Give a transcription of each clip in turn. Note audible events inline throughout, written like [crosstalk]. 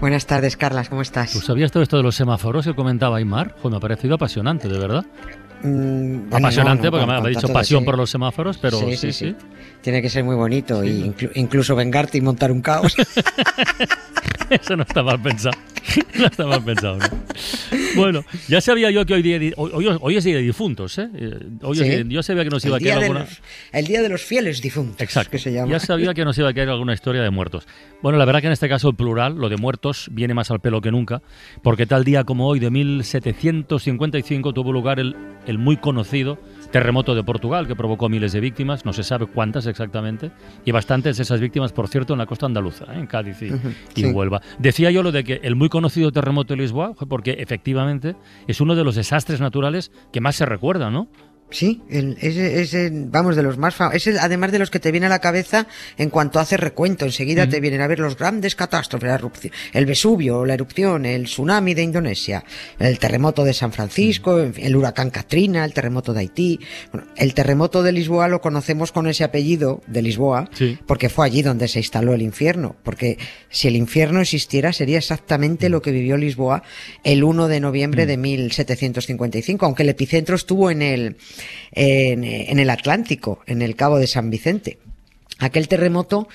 Buenas tardes, Carlas, ¿cómo estás? ¿Tú sabías todo esto de los semáforos que comentaba Aymar? Pues me ha parecido apasionante, de verdad. Mm, bueno, apasionante no, no, porque me ha dicho pasión por los semáforos, pero sí, sí. sí, Tiene que ser muy bonito y inclu- incluso vengarte y montar un caos. [laughs] Eso no está mal pensado. [laughs] No está mal pensado. ¿no? Bueno, ya sabía yo que hoy, día, hoy, hoy- es día de difuntos, ¿eh? Eh, Hoy Sí. yo sabía que nos iba a quedar alguna... los, el día de los fieles difuntos, Exacto. que se llama. Ya sabía que nos iba a caer alguna historia de muertos. Bueno, la verdad que en este caso el plural, lo de muertos, viene más al pelo que nunca, porque tal día como hoy de 1755 tuvo lugar el, el muy conocido terremoto de Portugal, que provocó miles de víctimas, no se sabe cuántas exactamente, y bastantes de esas víctimas, por cierto, en la costa andaluza, ¿eh? en Cádiz y, Ujú, y sí. Huelva. Decía yo lo de que el muy conocido terremoto de Lisboa fue porque efectivamente es uno de los desastres naturales que más se recuerda, ¿no? Sí, el- ese, ese, vamos, de los más famosos. Es además de los que te viene a la cabeza en cuanto haces recuento. Enseguida te vienen a ver los grandes catástrofes, la erupción, el Vesubio, la erupción, el tsunami de Indonesia, el terremoto de San Francisco, el huracán Katrina, el terremoto de Haití. Bueno, el terremoto de Lisboa lo conocemos con ese apellido de Lisboa, Sí. porque fue allí donde se instaló el infierno. Porque si el infierno existiera, sería exactamente lo que vivió Lisboa el 1 de noviembre de 1755, aunque el epicentro estuvo en el, en, en el Atlántico, en el Cabo de San Vicente. Aquel terremoto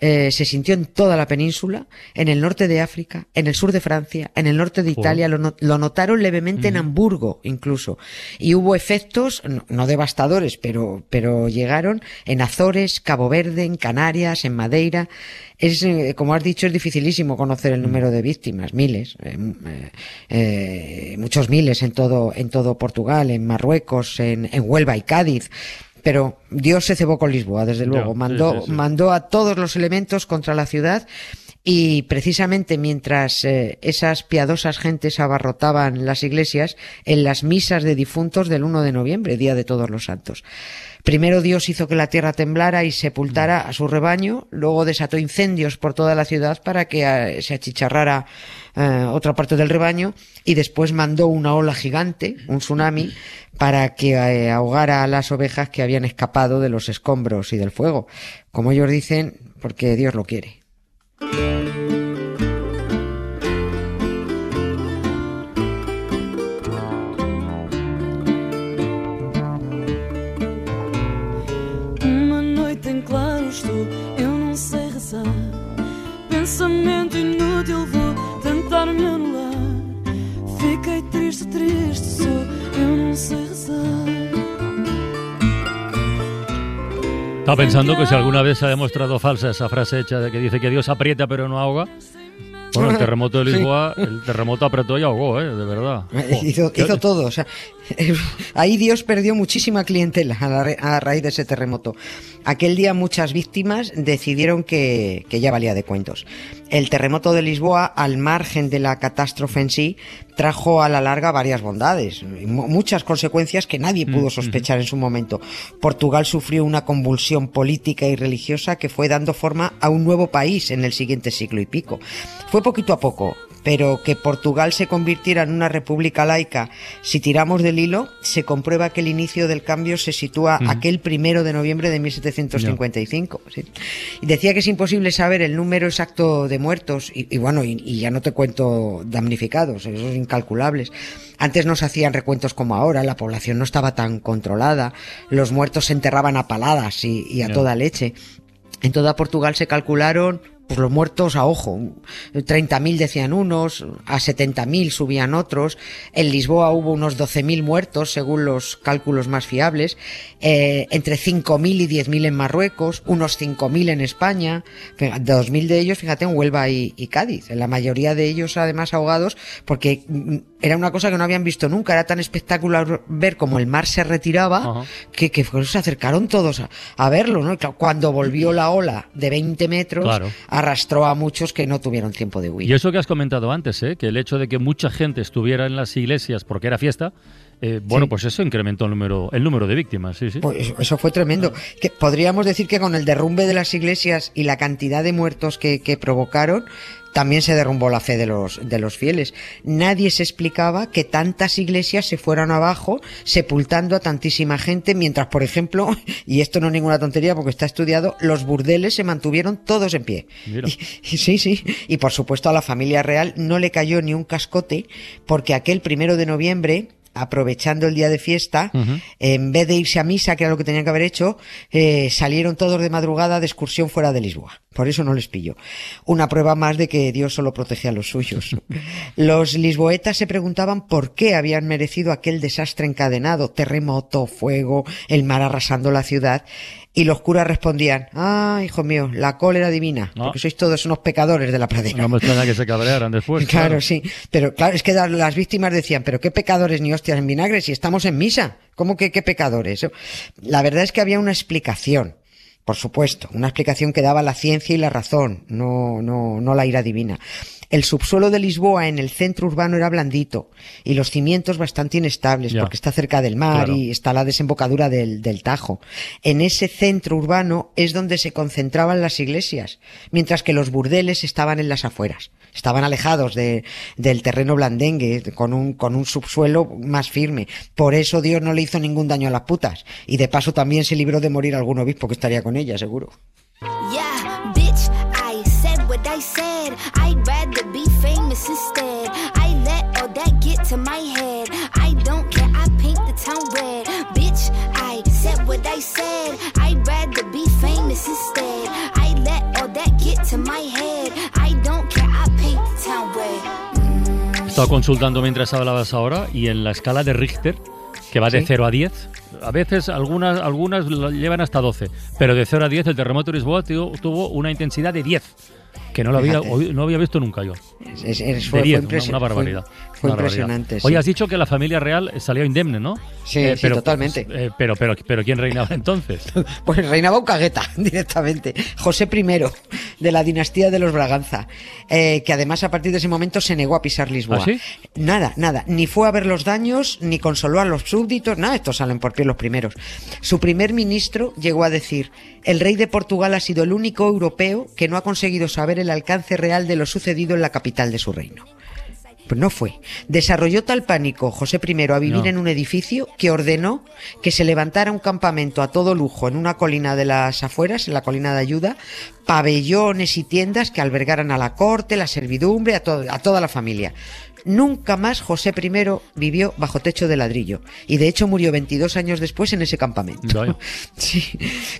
eh, se sintió en toda la península, en el norte de África, en el sur de Francia, en el norte de. Italia, lo, no- lo notaron levemente en Hamburgo incluso. Y hubo efectos, no, no devastadores, pero, pero llegaron en Azores, Cabo Verde, en Canarias, en Madeira. Es, eh, como has dicho, es dificilísimo conocer el número de víctimas, miles, eh, eh, eh, muchos miles en todo, en todo Portugal, en Marruecos, en, en Huelva y Cádiz. Pero Dios se cebó con Lisboa, desde luego. sí, Mandó, sí, sí. mandó a todos los elementos contra la ciudad y precisamente mientras eh, esas piadosas gentes abarrotaban las iglesias en las misas de difuntos del 1 de noviembre, Día de Todos los Santos. Primero Dios hizo que la tierra temblara y sepultara a su rebaño, luego desató incendios por toda la ciudad para que eh, se achicharrara eh, otra parte del rebaño y después mandó una ola gigante, un tsunami, para que eh, ahogara a las ovejas que habían escapado de los escombros y del fuego. Como ellos dicen, porque Dios lo quiere. Música Estaba pensando que si alguna vez se ha demostrado falsa esa frase hecha de que dice que Dios aprieta pero no ahoga. Bueno, el terremoto de [laughs] Sí. Lisboa, el terremoto apretó y ahogó, ¿eh? De verdad. Hizo, hizo todo. O sea, [laughs] ahí Dios perdió muchísima clientela a, la re- a raíz de ese terremoto. Aquel día muchas víctimas decidieron que, que ya valía de cuentos. El terremoto de Lisboa, al margen de la catástrofe en sí, trajo a la larga varias bondades, muchas consecuencias que nadie pudo sospechar en su momento. Portugal sufrió una convulsión política y religiosa que fue dando forma a un nuevo país en el siguiente siglo y pico. Fue poquito a poco, pero que Portugal se convirtiera en una república laica, si tiramos del hilo, se comprueba que el inicio del cambio se sitúa aquel primero de noviembre de 1755. ¿sí? Y decía que es imposible saber el número exacto de muertos, y, y bueno, y, y ya no te cuento damnificados, esos incalculables. Antes no se hacían recuentos como ahora, la población no estaba tan controlada, los muertos se enterraban a paladas y, y a toda leche. En toda Portugal se calcularon pues los muertos a ojo. 30.000 decían unos, a 70.000 subían otros. En Lisboa hubo unos 12.000 muertos, según los cálculos más fiables. Eh, entre 5.000 y 10.000 en Marruecos, unos 5.000 en España. Fíjate, 2.000 de ellos, fíjate, en Huelva y, y Cádiz. La mayoría de ellos, además, ahogados, porque mm, era una cosa que no habían visto nunca. Era tan espectacular ver cómo el mar se retiraba Ajá. que, que pues, se acercaron todos a, a verlo, ¿no? Cuando volvió la ola de 20 metros, Claro. Arrastró a muchos que no tuvieron tiempo de huir. Y eso que has comentado antes, ¿eh? que el hecho de que mucha gente estuviera en las iglesias porque era fiesta, Eh, bueno, Sí. pues eso incrementó el número, el número de víctimas, sí, sí. Pues eso, fue tremendo. Que podríamos decir que con el derrumbe de las iglesias y la cantidad de muertos que, que provocaron, también se derrumbó la fe de los, de los fieles. Nadie se explicaba que tantas iglesias se fueran abajo, sepultando a tantísima gente, mientras, por ejemplo, [laughs] y esto no es ninguna tontería porque está estudiado, los burdeles se mantuvieron todos en pie. Mira. Y- y sí, sí. Y por supuesto a la familia real no le cayó ni un cascote porque aquel primero de noviembre, aprovechando el día de fiesta, en vez de irse a misa, que era lo que tenían que haber hecho, eh, salieron todos de madrugada de excursión fuera de Lisboa. Por eso no les pilló. Una prueba más de que Dios solo protege a los suyos. [laughs] Los lisboetas se preguntaban por qué habían merecido aquel desastre encadenado, terremoto, fuego, el mar arrasando la ciudad. Y los curas respondían, ah, hijo mío, la cólera divina, porque sois todos unos pecadores de la pradera. No me extraña que se cabrearan después. [laughs] Claro, sí. Pero claro, es que las víctimas decían, pero qué pecadores ni hostias en vinagre si estamos en misa. ¿Cómo que qué pecadores? La verdad es que había una explicación. Por supuesto, una explicación que daba la ciencia y la razón, no, no, no la ira divina. El subsuelo de Lisboa en el centro urbano era blandito y los cimientos bastante inestables Ya. porque está cerca del mar Claro. y está la desembocadura del, del Tajo. En ese centro urbano es donde se concentraban las iglesias, mientras que los burdeles estaban en las afueras. Estaban alejados de, del terreno blandengue, con un, con un subsuelo más firme. Por eso Dios no le hizo ningún daño a las putas. Y de paso también se libró de morir algún obispo que estaría con ella, seguro. Estado consultando mientras hablabas ahora y en la escala de Richter, que va de Sí. 0 a 10, a veces algunas, algunas llevan hasta 12, pero de 0 a 10 el terremoto de Lisboa tuvo, una intensidad de 10, que no lo había, no había visto nunca yo. Es- es- es- De fue, 10, fue una, una barbaridad. Fue, fue una barbaridad. impresionante. Oye, sí. has dicho que la familia real salió indemne, ¿no? Sí, sí, totalmente. eh, pero, pero, pero ¿quién reinaba entonces? [laughs] Pues reinaba un cagueta [laughs] directamente. José I de la dinastía de los Braganza, eh, que además a partir de ese momento se negó a pisar Lisboa. ¿Ah, sí? Nada, nada. Ni fue a ver los daños, ni consoló a los súbditos, nada. Estos salen por pie los primeros. Su primer ministro llegó a decir: el rey de Portugal ha sido el único europeo que no ha conseguido saber el alcance real de lo sucedido en la capital de su reino. Pues no fue. Desarrolló tal pánico José I a vivir No. en un edificio que ordenó que se levantara un campamento a todo lujo en una colina de las afueras, en la colina de ayuda, pabellones y tiendas que albergaran a la corte, la servidumbre, a, to- a toda la familia. Nunca más José I vivió bajo techo de ladrillo y de hecho murió 22 años después en ese campamento. [laughs] Sí,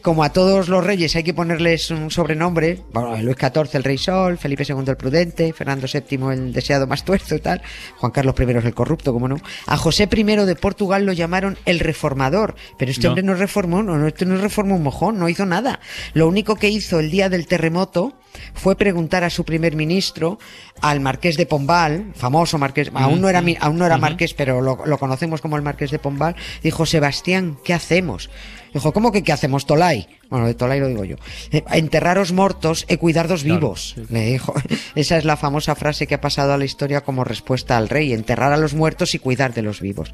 como a todos los reyes hay que ponerles un sobrenombre, bueno, Luis XIV el Rey Sol, Felipe II el Prudente, Fernando VII el Deseado más tuerzo y tal, Juan Carlos I el Corrupto, como no. A José I de Portugal lo llamaron el Reformador, pero este No. hombre no reformó, no, no, este no reformó un mojón, no hizo nada. Lo único que hizo el día del terremoto fue preguntar a su primer ministro, al marqués de Pombal, famoso marqués, aún no era, mi- aún no era marqués, pero lo, lo conocemos como el marqués de Pombal, dijo, Sebastián, ¿qué hacemos? Dijo, ¿cómo que qué hacemos, Tolai? Bueno, de Tolai lo digo yo. "Eh, enterraros mortos e cuidardos Claro, vivos. sí. Le dijo. [laughs] Esa es la famosa frase que ha pasado a la historia como respuesta al rey, enterrar a los muertos y cuidar de los vivos.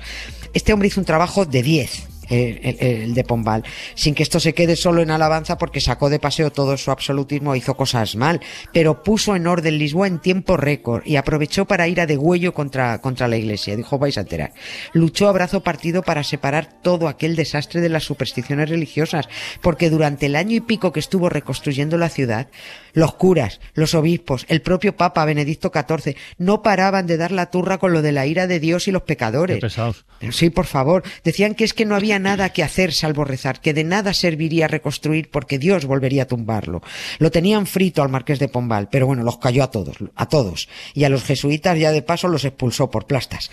Este hombre hizo un trabajo de 10. El, el- el de Pombal, sin que esto se quede solo en alabanza porque sacó de paseo todo su absolutismo e hizo cosas mal, pero puso en orden Lisboa en tiempo récord y aprovechó para ir a degüello contra, contra la iglesia, dijo vais a enterar. Luchó a brazo partido para separar todo aquel desastre de las supersticiones religiosas, porque durante el año y pico que estuvo reconstruyendo la ciudad, los curas, los obispos, el propio Papa Benedicto XIV no paraban de dar la turra con lo de la ira de Dios y los pecadores. Qué pesados. Pero sí, por favor. Decían que es que no había nada que hacer salvo rezar, que de nada serviría reconstruir porque Dios volvería a tumbarlo. Lo tenían frito al marqués de Pombal, pero bueno, los cayó a todos, a todos. Y a los jesuitas ya de paso los expulsó por plastas.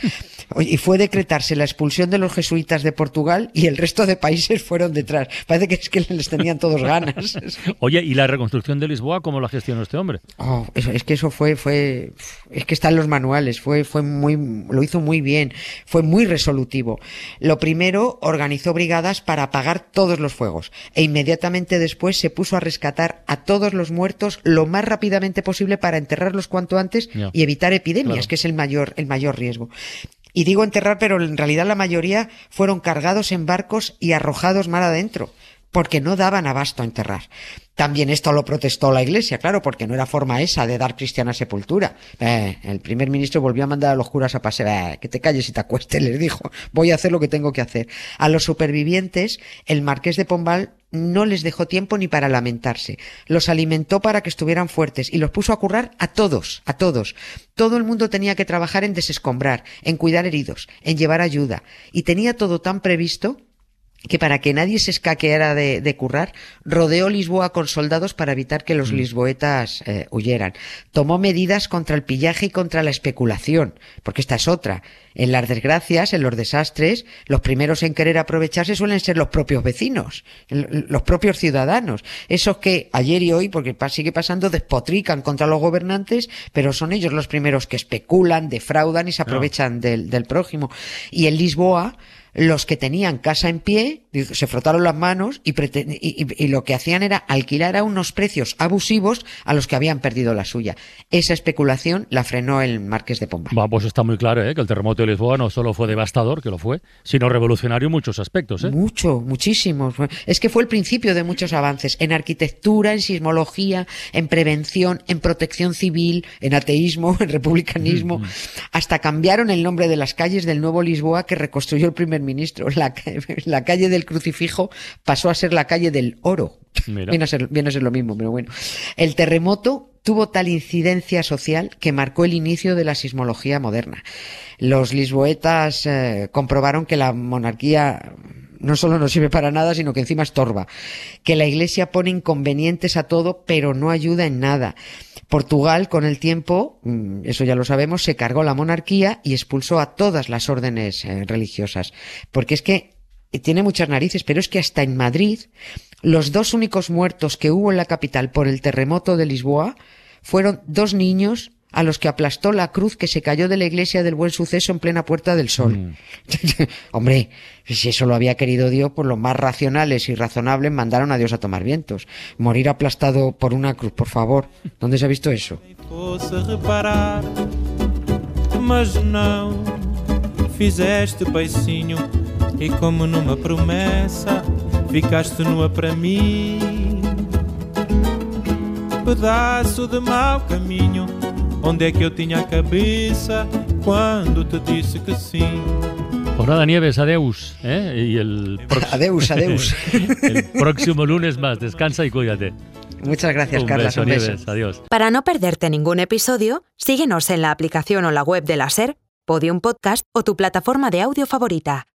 Y fue decretarse la expulsión de los jesuitas de Portugal y el resto de países fueron detrás. Parece que es que les tenían todos ganas. [laughs] Oye, ¿y la reconstrucción de Lisboa cómo la gestionó este hombre? Oh, eso- es que eso fue, fue, es que está en los manuales, fue, fue muy, lo hizo muy bien, fue muy resolutivo. Lo primero, organizó brigadas para apagar todos los fuegos e inmediatamente después se puso a rescatar a todos los muertos lo más rápidamente posible para enterrarlos cuanto antes y evitar epidemias, Claro. que es el mayor, el mayor riesgo. Y digo enterrar, pero en realidad la mayoría fueron cargados en barcos y arrojados mar adentro porque no daban abasto a enterrar. También esto lo protestó la Iglesia, claro, porque no era forma esa de dar cristiana sepultura. Eh, el primer ministro volvió a mandar a los curas a pasear, eh, que te calles y te acuestes, [laughs] les dijo, voy a hacer lo que tengo que hacer. A los supervivientes, el marqués de Pombal no les dejó tiempo ni para lamentarse. Los alimentó para que estuvieran fuertes y los puso a currar a todos, a todos. Todo el mundo tenía que trabajar en desescombrar, en cuidar heridos, en llevar ayuda. Y tenía todo tan previsto que para que nadie se escaqueara de, de, currar, rodeó Lisboa con soldados para evitar que los mm. lisboetas eh, huyeran. Tomó medidas contra el pillaje y contra la especulación, porque esta es otra. En las desgracias, en los desastres, los primeros en querer aprovecharse suelen ser los propios vecinos, los propios ciudadanos. Esos que ayer y hoy, porque sigue pasando, despotrican contra los gobernantes, pero son ellos los primeros que especulan, defraudan y se aprovechan del, del prójimo. Y en Lisboa, los que tenían casa en pie se frotaron las manos y, y, lo que hacían era alquilar a unos precios abusivos a los que habían perdido la suya. Esa especulación la frenó el marqués de Pombal. Va, pues está muy claro ¿eh? que el terremoto de Lisboa no solo fue devastador, que lo fue, sino revolucionario en muchos aspectos. ¿eh? Mucho, muchísimos. Es que fue el principio de muchos avances en arquitectura, en sismología, en prevención, en protección civil, en ateísmo, [laughs] en republicanismo. Mm. Hasta cambiaron el nombre de las calles del nuevo Lisboa que reconstruyó el primer ministro. La, [laughs] la calle del crucifijo pasó a ser la calle del oro. Viene a, ser, viene a ser lo mismo, pero bueno. El terremoto tuvo tal incidencia social que marcó el inicio de la sismología moderna. Los lisboetas eh, comprobaron que la monarquía no solo no sirve para nada, sino que encima estorba. Que la Iglesia pone inconvenientes a todo, pero no ayuda en nada. Portugal, con el tiempo, mm, eso ya lo sabemos, se cargó la monarquía y expulsó a todas las órdenes eh, religiosas. Porque es que tiene muchas narices, pero es que hasta en Madrid, los dos únicos muertos que hubo en la capital por el terremoto de Lisboa fueron dos niños a los que aplastó la cruz que se cayó de la iglesia del buen suceso en plena Puerta del Sol. Mm. [laughs] Hombre, si eso lo había querido Dios, pues los más racionales y razonables mandaron a Dios a tomar vientos. Morir aplastado por una cruz, por favor. ¿Dónde se ha visto eso? E como numa promessa ficaste nua para mim Pedaço de mau caminho Onde é que eu tinha a cabeça Quando te disse que sim Pues nada, Nieves, adeus. ¿eh? Y el [laughs] adeus, adeus. [laughs] el próximo lunes más. Descansa y cuídate. Muchas gracias, un Carla. Beso, un beso. Nieves, adiós. Para no perderte ningún episodio, síguenos en la aplicación o la web de la SER, Podium Podcast o tu plataforma de audio favorita.